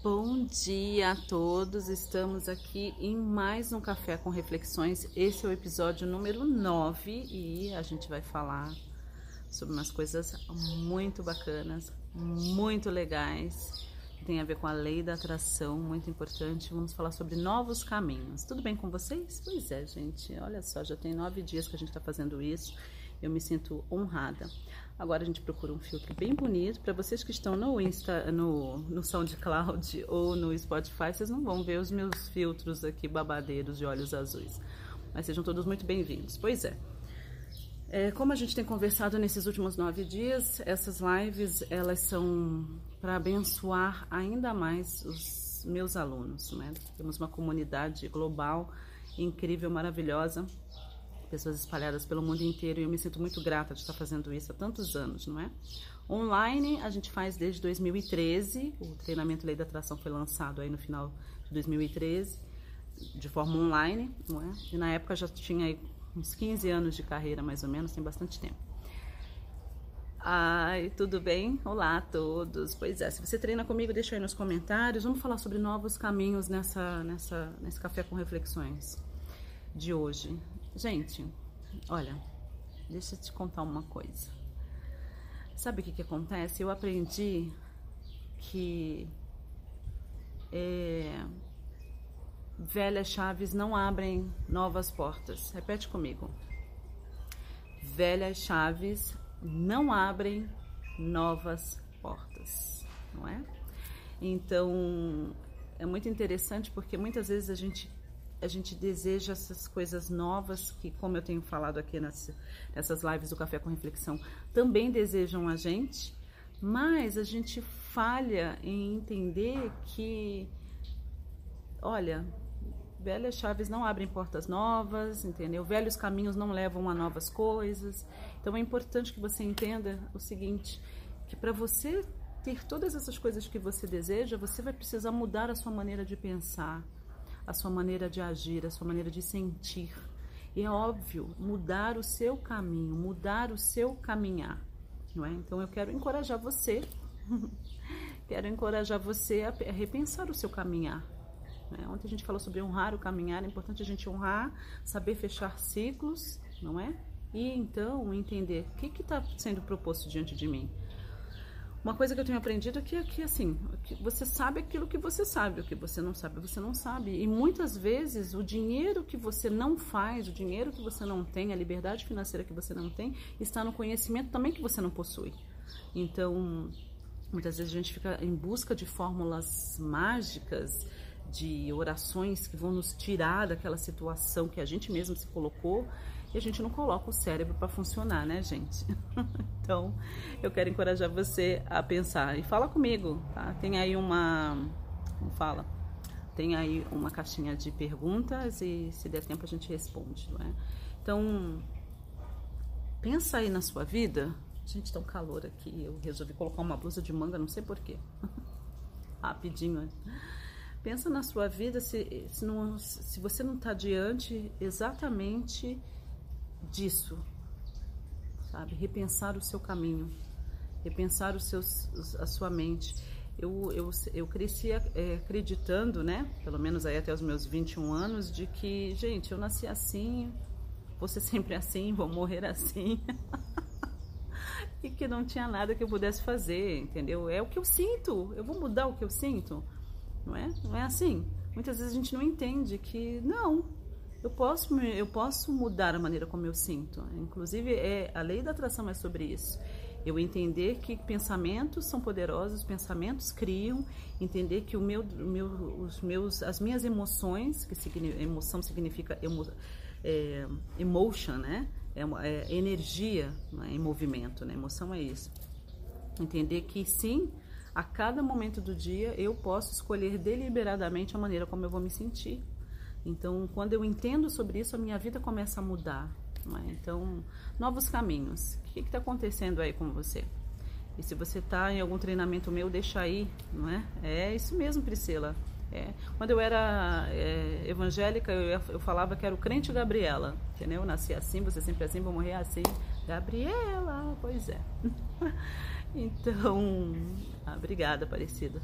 Bom dia a todos, estamos aqui em mais um Café com Reflexões. Esse é o episódio número 9 e a gente vai falar sobre umas coisas muito bacanas, muito legais, que tem a ver com a lei da atração, muito importante. Vamos falar sobre novos caminhos. Tudo bem com vocês? Pois é, gente, olha só, já tem nove dias que a gente está fazendo isso eu me sinto honrada. Agora a gente procura um filtro bem bonito. Para vocês que estão no Insta, no, no SoundCloud ou no Spotify, vocês não vão ver os meus filtros aqui babadeiros de olhos azuis. Mas sejam todos muito bem-vindos. Pois é. é. Como a gente tem conversado nesses últimos nove dias, essas lives elas são para abençoar ainda mais os meus alunos. Né? Temos uma comunidade global incrível, maravilhosa pessoas espalhadas pelo mundo inteiro e eu me sinto muito grata de estar fazendo isso há tantos anos, não é? Online a gente faz desde 2013, o treinamento Lei da Atração foi lançado aí no final de 2013, de forma online, não é? E na época já tinha aí uns 15 anos de carreira mais ou menos, tem bastante tempo. Ai, tudo bem? Olá a todos. Pois é, se você treina comigo, deixa aí nos comentários. Vamos falar sobre novos caminhos nessa, nessa, nesse café com reflexões de hoje. Gente, olha, deixa eu te contar uma coisa. Sabe o que, que acontece? Eu aprendi que é, velhas chaves não abrem novas portas. Repete comigo. Velhas chaves não abrem novas portas, não é? Então, é muito interessante porque muitas vezes a gente a gente deseja essas coisas novas que, como eu tenho falado aqui nas, nessas lives do Café com Reflexão, também desejam a gente, mas a gente falha em entender que, olha, velhas chaves não abrem portas novas, entendeu? Velhos caminhos não levam a novas coisas. Então é importante que você entenda o seguinte, que para você ter todas essas coisas que você deseja, você vai precisar mudar a sua maneira de pensar a sua maneira de agir, a sua maneira de sentir. E é óbvio, mudar o seu caminho, mudar o seu caminhar, não é? Então eu quero encorajar você, quero encorajar você a repensar o seu caminhar. Né? Ontem a gente falou sobre honrar o caminhar, é importante a gente honrar, saber fechar ciclos, não é? E então entender o que está sendo proposto diante de mim. Uma coisa que eu tenho aprendido é que, que assim, que você sabe aquilo que você sabe, o que você não sabe, você não sabe. E muitas vezes o dinheiro que você não faz, o dinheiro que você não tem, a liberdade financeira que você não tem, está no conhecimento também que você não possui. Então, muitas vezes a gente fica em busca de fórmulas mágicas, de orações que vão nos tirar daquela situação que a gente mesmo se colocou e a gente não coloca o cérebro para funcionar, né, gente? então, eu quero encorajar você a pensar e fala comigo, tá? Tem aí uma, como fala? Tem aí uma caixinha de perguntas e se der tempo a gente responde, não é? Então, pensa aí na sua vida. Gente, tá um calor aqui. Eu resolvi colocar uma blusa de manga, não sei porquê. Rapidinho. Pensa na sua vida se, se, não, se você não está diante exatamente disso, sabe? Repensar o seu caminho, repensar os seus, a sua mente. Eu, eu, eu cresci é, acreditando, né? Pelo menos aí até os meus 21 anos, de que, gente, eu nasci assim, vou ser sempre assim, vou morrer assim. e que não tinha nada que eu pudesse fazer, entendeu? É o que eu sinto, eu vou mudar o que eu sinto, não é? Não é assim. Muitas vezes a gente não entende que não, eu posso, eu posso mudar a maneira como eu sinto. Inclusive, é, a lei da atração é sobre isso. Eu entender que pensamentos são poderosos, pensamentos criam, entender que o meu, meu, os meus, as minhas emoções, que emoção significa emo, é, emotion, né? É, é energia né? em movimento, né? Emoção é isso. Entender que sim, a cada momento do dia eu posso escolher deliberadamente a maneira como eu vou me sentir. Então, quando eu entendo sobre isso, a minha vida começa a mudar. É? Então, novos caminhos. O que está acontecendo aí com você? E se você está em algum treinamento meu, deixa aí, não é? É isso mesmo, Priscila. É. Quando eu era é, evangélica, eu, eu, falava que era o crente Gabriela, entendeu? Eu nasci assim, você sempre assim, vou morrer assim. Gabriela, pois é. então, ah, obrigada, Aparecida.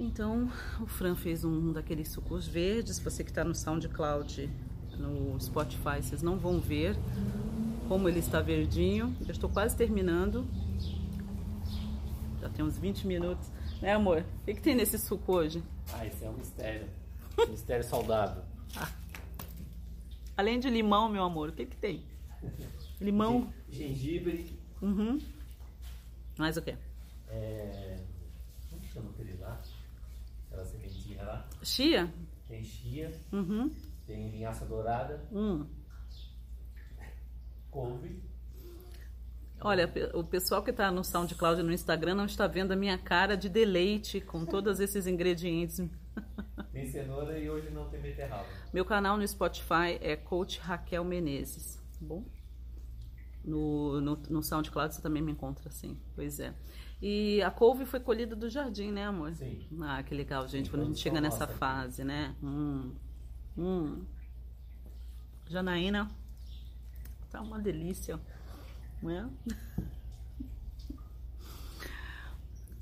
Então, o Fran fez um daqueles sucos verdes. Você que está no SoundCloud, no Spotify, vocês não vão ver como ele está verdinho. Já estou quase terminando. Já tem uns 20 minutos. Né, amor? O que, que tem nesse suco hoje? Ah, esse é um mistério. mistério saudável. Ah. Além de limão, meu amor, o que, que tem? Limão. Gengibre. Uhum. Mais o quê? É... Como chama aquele lá? Chia? Tem chia. Uhum. Tem linhaça dourada. Hum. Couve. Olha, o pessoal que está no SoundCloud no Instagram não está vendo a minha cara de deleite com todos esses ingredientes. Tem cenoura e hoje não tem beterraba. Meu canal no Spotify é Coach Raquel Menezes, tá bom? No, no, no SoundCloud você também me encontra assim, pois é. E a couve foi colhida do jardim, né, amor? Sim. Ah, que legal, gente, Sim, quando a gente chega nessa fase, né? Hum, hum. Janaína, tá uma delícia, não é?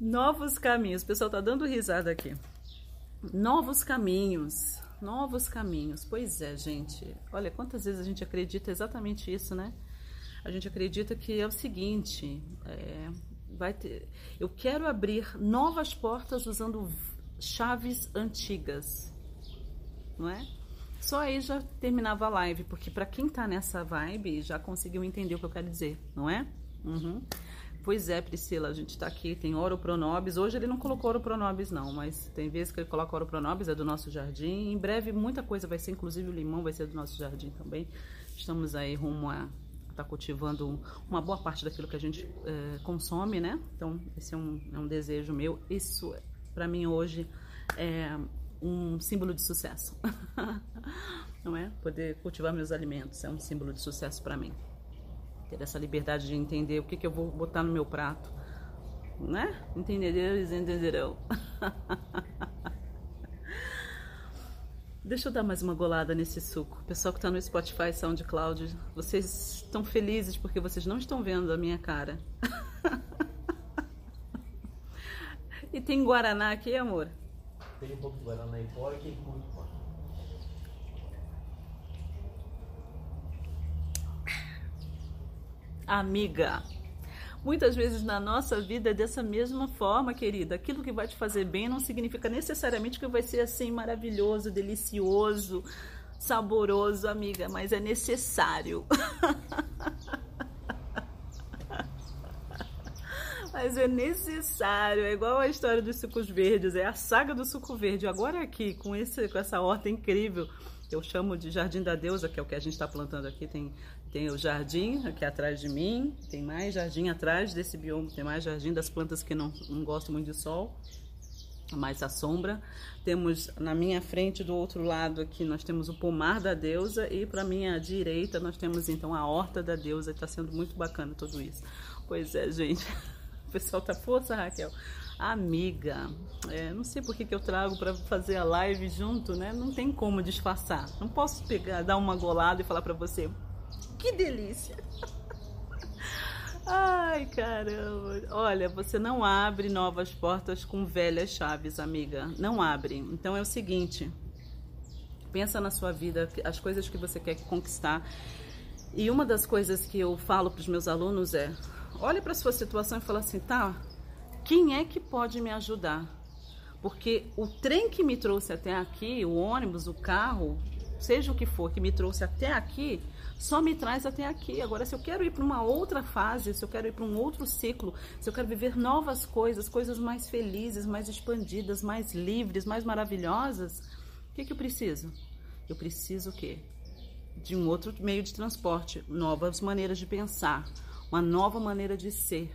Novos caminhos, o pessoal tá dando risada aqui. Novos caminhos, novos caminhos. Pois é, gente. Olha quantas vezes a gente acredita exatamente isso, né? A gente acredita que é o seguinte: é, vai ter, eu quero abrir novas portas usando chaves antigas, não é? Só aí já terminava a live, porque para quem tá nessa vibe já conseguiu entender o que eu quero dizer, não é? Uhum. Pois é, Priscila, a gente está aqui, tem Oro Pronobis. Hoje ele não colocou Oro Pronobis, não, mas tem vezes que ele coloca Oro Pronobis, é do nosso jardim. Em breve muita coisa vai ser, inclusive o limão vai ser do nosso jardim também. Estamos aí rumo a estar tá cultivando uma boa parte daquilo que a gente é, consome, né? Então, esse é um, é um desejo meu. Isso, para mim, hoje é um símbolo de sucesso. não é? Poder cultivar meus alimentos é um símbolo de sucesso para mim ter essa liberdade de entender o que, que eu vou botar no meu prato, né? Entendedores entenderão. Deixa eu dar mais uma golada nesse suco. Pessoal que está no Spotify, SoundCloud, vocês estão felizes porque vocês não estão vendo a minha cara. e tem Guaraná aqui, amor? Tem um pouco de Guaraná em pó e quem curte amiga. Muitas vezes na nossa vida é dessa mesma forma, querida. Aquilo que vai te fazer bem não significa necessariamente que vai ser assim maravilhoso, delicioso, saboroso, amiga, mas é necessário. mas é necessário. É igual a história dos sucos verdes, é a saga do suco verde. Agora aqui, com, esse, com essa horta incrível, eu chamo de Jardim da Deusa, que é o que a gente está plantando aqui. Tem tem o jardim aqui atrás de mim, tem mais jardim atrás desse bioma, tem mais jardim das plantas que não, não gostam muito de sol, mais a sombra. Temos na minha frente, do outro lado aqui, nós temos o pomar da deusa e para minha direita nós temos então a horta da deusa. Está sendo muito bacana tudo isso. Pois é, gente. O pessoal tá força, Raquel. Amiga, é, não sei por que, que eu trago para fazer a live junto, né? Não tem como disfarçar. Não posso pegar, dar uma golada e falar para você, que delícia! Ai, caramba. Olha, você não abre novas portas com velhas chaves, amiga. Não abre. Então é o seguinte: pensa na sua vida, as coisas que você quer conquistar. E uma das coisas que eu falo para os meus alunos é: olhe para a sua situação e fala assim, tá? Quem é que pode me ajudar? Porque o trem que me trouxe até aqui, o ônibus, o carro, seja o que for que me trouxe até aqui, só me traz até aqui. Agora, se eu quero ir para uma outra fase, se eu quero ir para um outro ciclo, se eu quero viver novas coisas, coisas mais felizes, mais expandidas, mais livres, mais maravilhosas, o que, que eu preciso? Eu preciso o quê? De um outro meio de transporte, novas maneiras de pensar, uma nova maneira de ser.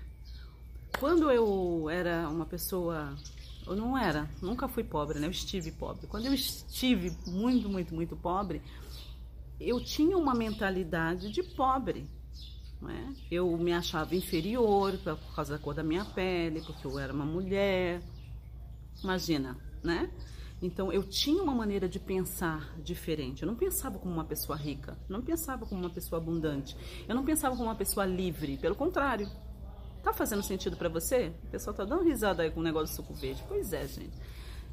Quando eu era uma pessoa eu não era, nunca fui pobre, né? Eu estive pobre. Quando eu estive muito, muito, muito pobre, eu tinha uma mentalidade de pobre. Né? Eu me achava inferior por causa da cor da minha pele, porque eu era uma mulher. Imagina, né? Então eu tinha uma maneira de pensar diferente. Eu não pensava como uma pessoa rica, não pensava como uma pessoa abundante, eu não pensava como uma pessoa livre. Pelo contrário, Tá fazendo sentido para você? O pessoal tá dando risada aí com o negócio do suco verde. Pois é, gente.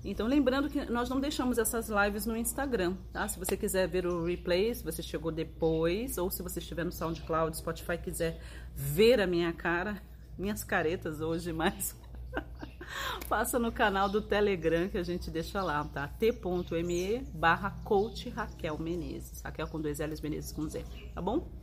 Então, lembrando que nós não deixamos essas lives no Instagram, tá? Se você quiser ver o replay, se você chegou depois, ou se você estiver no SoundCloud, Spotify, quiser ver a minha cara, minhas caretas hoje, mas passa no canal do Telegram que a gente deixa lá, tá? t.me barra coach Raquel Menezes. Raquel com dois L's, Menezes com Z, tá bom?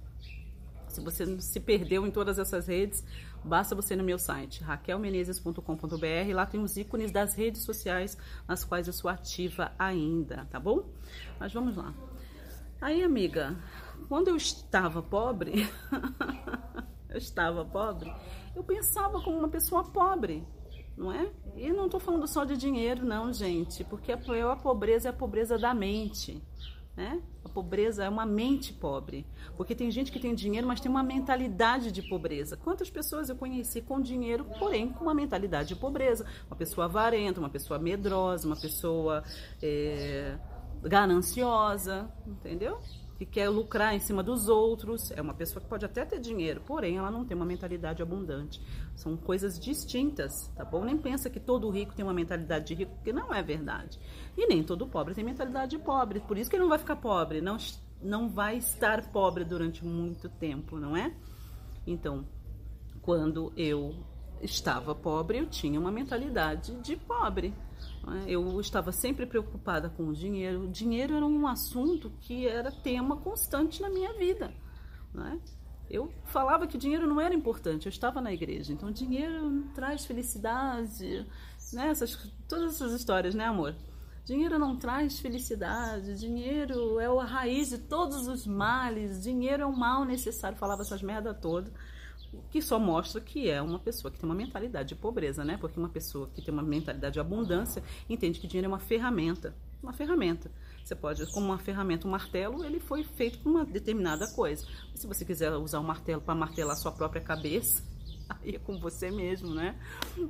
Se você se perdeu em todas essas redes, basta você ir no meu site, raquelmenezes.com.br. Lá tem os ícones das redes sociais nas quais eu sou ativa ainda, tá bom? Mas vamos lá. Aí, amiga, quando eu estava pobre, eu estava pobre, eu pensava como uma pessoa pobre, não é? E não estou falando só de dinheiro, não, gente, porque a pobreza é a pobreza da mente. Né? Pobreza é uma mente pobre, porque tem gente que tem dinheiro, mas tem uma mentalidade de pobreza. Quantas pessoas eu conheci com dinheiro, porém com uma mentalidade de pobreza? Uma pessoa avarenta, uma pessoa medrosa, uma pessoa é, gananciosa, entendeu? Que quer lucrar em cima dos outros. É uma pessoa que pode até ter dinheiro, porém ela não tem uma mentalidade abundante. São coisas distintas, tá bom? Nem pensa que todo rico tem uma mentalidade de rico, porque não é verdade. E nem todo pobre tem mentalidade de pobre. Por isso que ele não vai ficar pobre, não, não vai estar pobre durante muito tempo, não é? Então, quando eu estava pobre, eu tinha uma mentalidade de pobre. Né? Eu estava sempre preocupada com o dinheiro. O dinheiro era um assunto que era tema constante na minha vida. Né? Eu falava que dinheiro não era importante, eu estava na igreja. Então, dinheiro traz felicidade, né? essas, todas essas histórias, né, amor? Dinheiro não traz felicidade, dinheiro é a raiz de todos os males, dinheiro é o mal necessário. Falava essas merda toda que só mostra que é uma pessoa que tem uma mentalidade de pobreza, né? Porque uma pessoa que tem uma mentalidade de abundância entende que dinheiro é uma ferramenta, uma ferramenta. Você pode, como uma ferramenta, um martelo, ele foi feito para uma determinada coisa. se você quiser usar um martelo para martelar sua própria cabeça, aí é com você mesmo, né?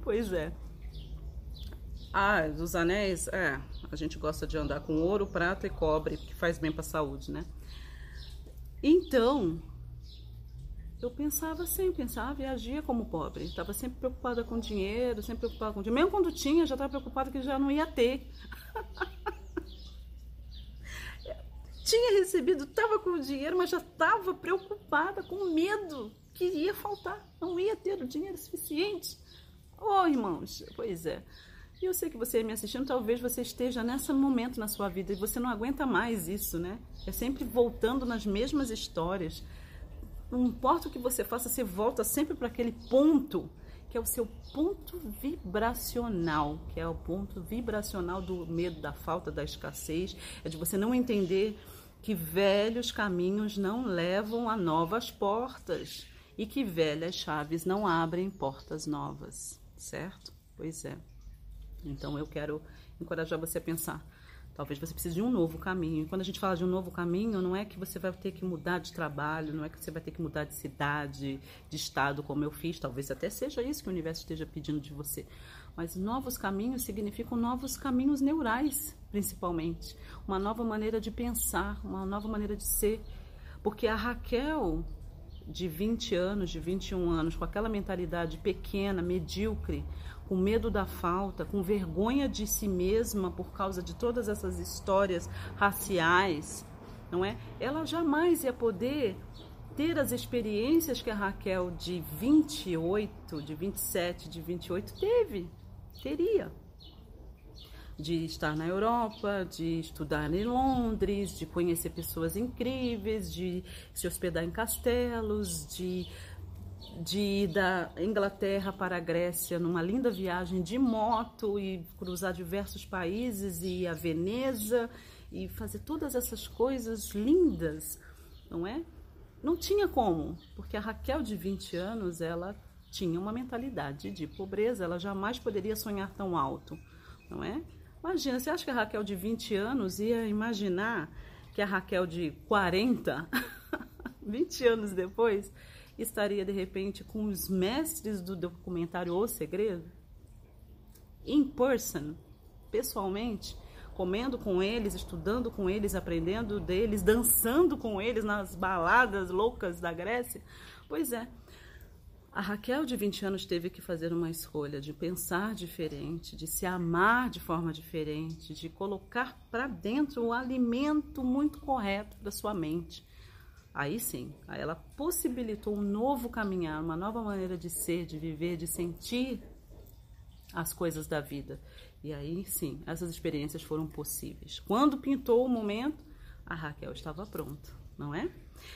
Pois é. Ah, os anéis, é, a gente gosta de andar com ouro, prata e cobre, que faz bem para a saúde, né? Então, eu pensava assim, pensava e agia como pobre. Estava sempre preocupada com dinheiro, sempre preocupada com dinheiro. Mesmo quando tinha, já estava preocupada que já não ia ter. tinha recebido, estava com o dinheiro, mas já estava preocupada, com medo que ia faltar. Não ia ter o dinheiro suficiente. Oh, irmãos, pois é. E eu sei que você me assistindo, talvez você esteja nesse momento na sua vida e você não aguenta mais isso, né? É sempre voltando nas mesmas histórias não importa o que você faça, você volta sempre para aquele ponto que é o seu ponto vibracional, que é o ponto vibracional do medo, da falta, da escassez, é de você não entender que velhos caminhos não levam a novas portas e que velhas chaves não abrem portas novas, certo? Pois é. Então eu quero encorajar você a pensar Talvez você precise de um novo caminho. E quando a gente fala de um novo caminho, não é que você vai ter que mudar de trabalho, não é que você vai ter que mudar de cidade, de estado, como eu fiz. Talvez até seja isso que o universo esteja pedindo de você. Mas novos caminhos significam novos caminhos neurais, principalmente. Uma nova maneira de pensar, uma nova maneira de ser. Porque a Raquel, de 20 anos, de 21 anos, com aquela mentalidade pequena, medíocre, com medo da falta, com vergonha de si mesma por causa de todas essas histórias raciais, não é? Ela jamais ia poder ter as experiências que a Raquel de 28, de 27, de 28 teve, teria. De estar na Europa, de estudar em Londres, de conhecer pessoas incríveis, de se hospedar em castelos, de de ir da Inglaterra para a Grécia numa linda viagem de moto e cruzar diversos países e ir a Veneza e fazer todas essas coisas lindas, não é? Não tinha como, porque a Raquel de 20 anos, ela tinha uma mentalidade de pobreza, ela jamais poderia sonhar tão alto, não é? Imagina, você acha que a Raquel de 20 anos ia imaginar que a Raquel de 40, 20 anos depois, estaria de repente com os mestres do documentário O Segredo? In person, pessoalmente, comendo com eles, estudando com eles, aprendendo deles, dançando com eles nas baladas loucas da Grécia? Pois é. A Raquel de 20 anos teve que fazer uma escolha de pensar diferente, de se amar de forma diferente, de colocar para dentro o alimento muito correto da sua mente. Aí sim, aí ela possibilitou um novo caminhar, uma nova maneira de ser, de viver, de sentir as coisas da vida. E aí sim, essas experiências foram possíveis. Quando pintou o momento, a Raquel estava pronta, não é?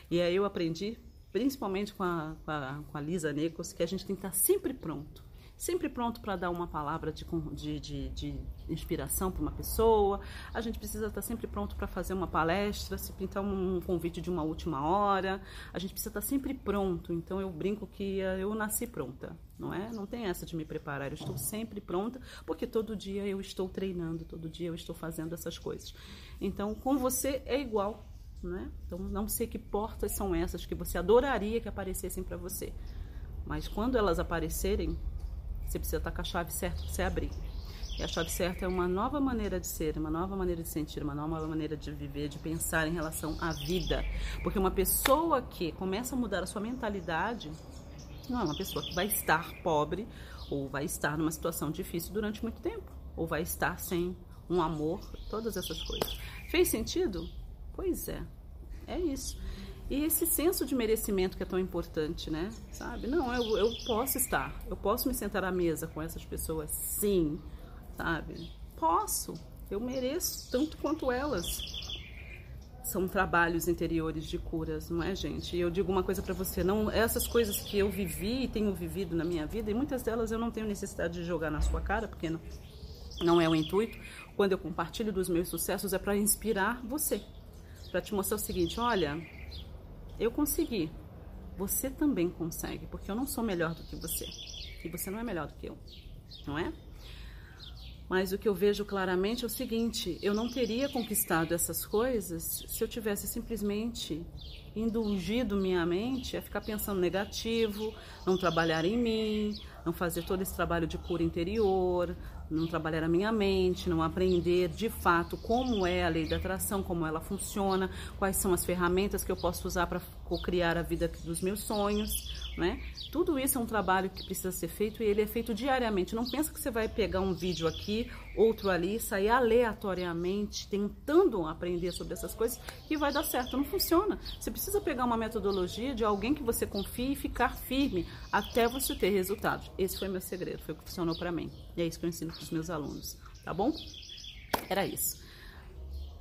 E aí eu aprendi, principalmente com a, com a, com a Lisa Nichols, que a gente tem que estar sempre pronto sempre pronto para dar uma palavra de, de, de, de inspiração para uma pessoa, a gente precisa estar sempre pronto para fazer uma palestra, se pintar um convite de uma última hora, a gente precisa estar sempre pronto. Então eu brinco que eu nasci pronta, não é? Não tem essa de me preparar, eu estou sempre pronta, porque todo dia eu estou treinando, todo dia eu estou fazendo essas coisas. Então com você é igual. é? Então, não sei que portas são essas que você adoraria que aparecessem para você. Mas quando elas aparecerem, você precisa estar com a chave certa para você abrir. E a chave certa é uma nova maneira de ser, uma nova maneira de sentir, uma nova maneira de viver, de pensar em relação à vida. Porque uma pessoa que começa a mudar a sua mentalidade não é uma pessoa que vai estar pobre ou vai estar numa situação difícil durante muito tempo, ou vai estar sem um amor, todas essas coisas. Fez sentido? Pois é, é isso. E esse senso de merecimento que é tão importante, né? Sabe? Não, eu, eu posso estar, eu posso me sentar à mesa com essas pessoas, sim, sabe? Posso, eu mereço tanto quanto elas. São trabalhos interiores de curas, não é, gente? E eu digo uma coisa para você, não essas coisas que eu vivi e tenho vivido na minha vida, e muitas delas eu não tenho necessidade de jogar na sua cara, porque não, não é o intuito. Quando eu compartilho dos meus sucessos é para inspirar você, para te mostrar o seguinte, olha, eu consegui. Você também consegue, porque eu não sou melhor do que você. E você não é melhor do que eu, não é? Mas o que eu vejo claramente é o seguinte: eu não teria conquistado essas coisas se eu tivesse simplesmente indulgido minha mente a ficar pensando negativo, não trabalhar em mim, não fazer todo esse trabalho de cura interior, não trabalhar a minha mente, não aprender de fato como é a lei da atração, como ela funciona, quais são as ferramentas que eu posso usar para criar a vida dos meus sonhos, né? Tudo isso é um trabalho que precisa ser feito e ele é feito diariamente. Não pensa que você vai pegar um vídeo aqui, outro ali, sair aleatoriamente tentando aprender sobre essas coisas que vai dar certo. Não funciona. Você precisa pegar uma metodologia de alguém que você confie e ficar firme até você ter resultados. Esse foi meu segredo, foi o que funcionou para mim. E é isso que eu ensino para os meus alunos, tá bom? Era isso.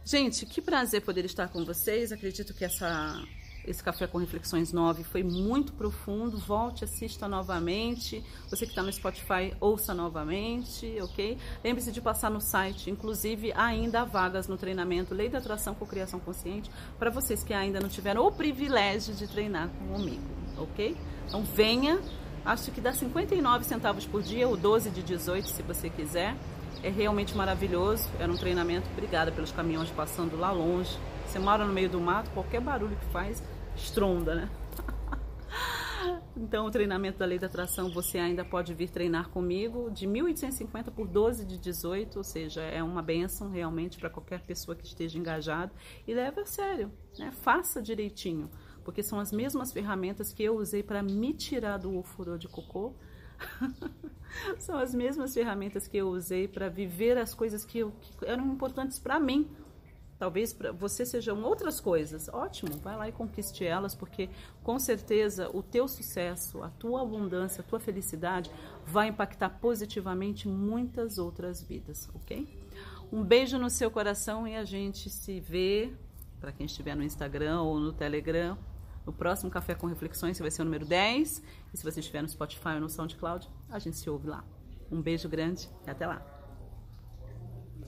Gente, que prazer poder estar com vocês. Acredito que essa esse Café com Reflexões 9 foi muito profundo. Volte, assista novamente. Você que está no Spotify, ouça novamente, ok? Lembre-se de passar no site. Inclusive, ainda há vagas no treinamento Lei da Atração com Criação Consciente para vocês que ainda não tiveram o privilégio de treinar comigo, ok? Então, venha. Acho que dá 59 centavos por dia, ou 12 de 18, se você quiser. É realmente maravilhoso. Era um treinamento. Obrigada pelos caminhões passando lá longe você mora no meio do mato, qualquer barulho que faz, estronda, né? Então, o treinamento da lei da atração, você ainda pode vir treinar comigo de 1.850 por 12 de 18, ou seja, é uma benção realmente para qualquer pessoa que esteja engajada. E leve a sério, né? faça direitinho, porque são as mesmas ferramentas que eu usei para me tirar do ofurô de cocô. são as mesmas ferramentas que eu usei para viver as coisas que, eu, que eram importantes para mim, Talvez para você sejam outras coisas. Ótimo, vai lá e conquiste elas, porque com certeza o teu sucesso, a tua abundância, a tua felicidade vai impactar positivamente muitas outras vidas, ok? Um beijo no seu coração e a gente se vê, para quem estiver no Instagram ou no Telegram, no próximo Café com Reflexões, que vai ser o número 10. E se você estiver no Spotify ou no SoundCloud, a gente se ouve lá. Um beijo grande e até lá.